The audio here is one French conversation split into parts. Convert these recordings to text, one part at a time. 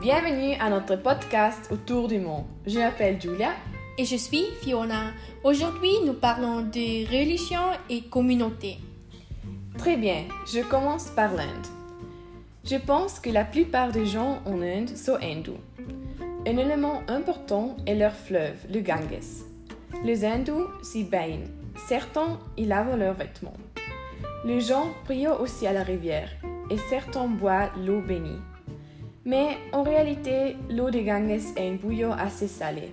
Bienvenue à notre podcast Autour du monde. Je m'appelle Julia. Et je suis Fiona. Aujourd'hui, nous parlons de religion et communauté. Très bien, je commence par l'Inde. Je pense que la plupart des gens en Inde sont hindous. Un élément important est leur fleuve, le Ganges. Les hindous s'y baignent. Certains y lavent leurs vêtements. Les gens prient aussi à la rivière et certains boivent l'eau bénie. Mais en réalité, l'eau de Ganges est un bouillon assez salé.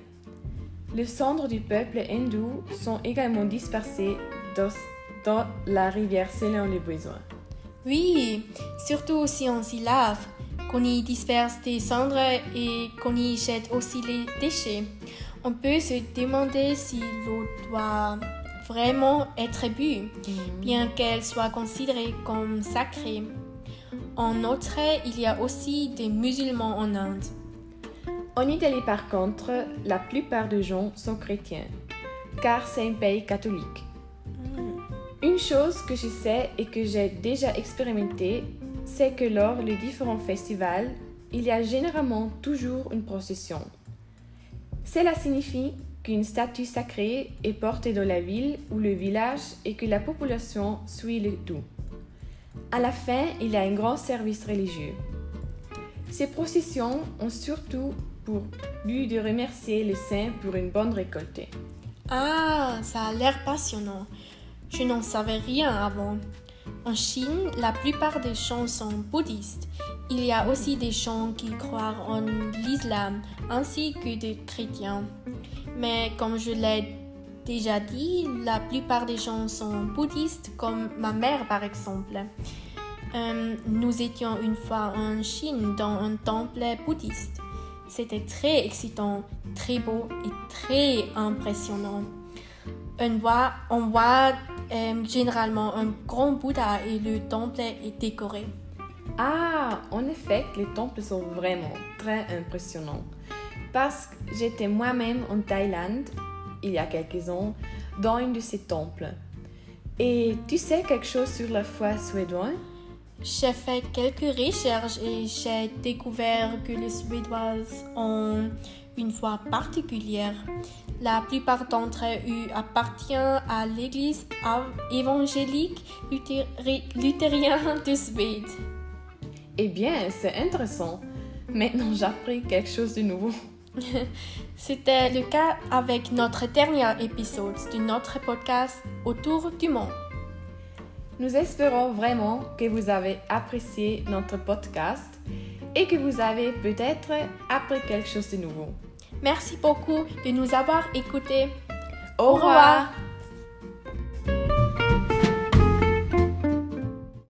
Les cendres du peuple hindou sont également dispersées dans, dans la rivière selon les besoins. Oui, surtout si on s'y lave, qu'on y disperse des cendres et qu'on y jette aussi les déchets. On peut se demander si l'eau doit vraiment être bue, bien qu'elle soit considérée comme sacrée. En outre, il y a aussi des musulmans en Inde. En Italie, par contre, la plupart des gens sont chrétiens, car c'est un pays catholique. Une chose que je sais et que j'ai déjà expérimenté, c'est que lors des différents festivals, il y a généralement toujours une procession. Cela signifie qu'une statue sacrée est portée dans la ville ou le village et que la population suit le tout. À la fin, il y a un grand service religieux. Ces processions ont surtout pour but de remercier les saints pour une bonne récolte. Ah, ça a l'air passionnant. Je n'en savais rien avant. En Chine, la plupart des chants sont bouddhistes. Il y a aussi des chants qui croient en l'islam, ainsi que des chrétiens. Mais comme je l'ai déjà dit, la plupart des gens sont bouddhistes, comme ma mère par exemple. Euh, nous étions une fois en Chine dans un temple bouddhiste. C'était très excitant, très beau et très impressionnant. On voit, euh, généralement un grand Bouddha et le temple est décoré. Ah, en effet, les temples sont vraiment très impressionnants. Parce que j'étais moi-même en Thaïlande, il y a quelques ans, dans un de ces temples. Et tu sais quelque chose sur la foi suédoise J'ai fait quelques recherches et j'ai découvert que les Suédoises ont une foi particulière. La plupart d'entre eux appartiennent à l'église évangélique luthérienne de Suède. Eh bien, c'est intéressant. Maintenant, j'ai appris quelque chose de nouveau. C'était le cas avec notre dernier épisode de notre podcast Autour du monde. Nous espérons vraiment que vous avez apprécié notre podcast et que vous avez peut-être appris quelque chose de nouveau. Merci beaucoup de nous avoir écoutés. Au revoir.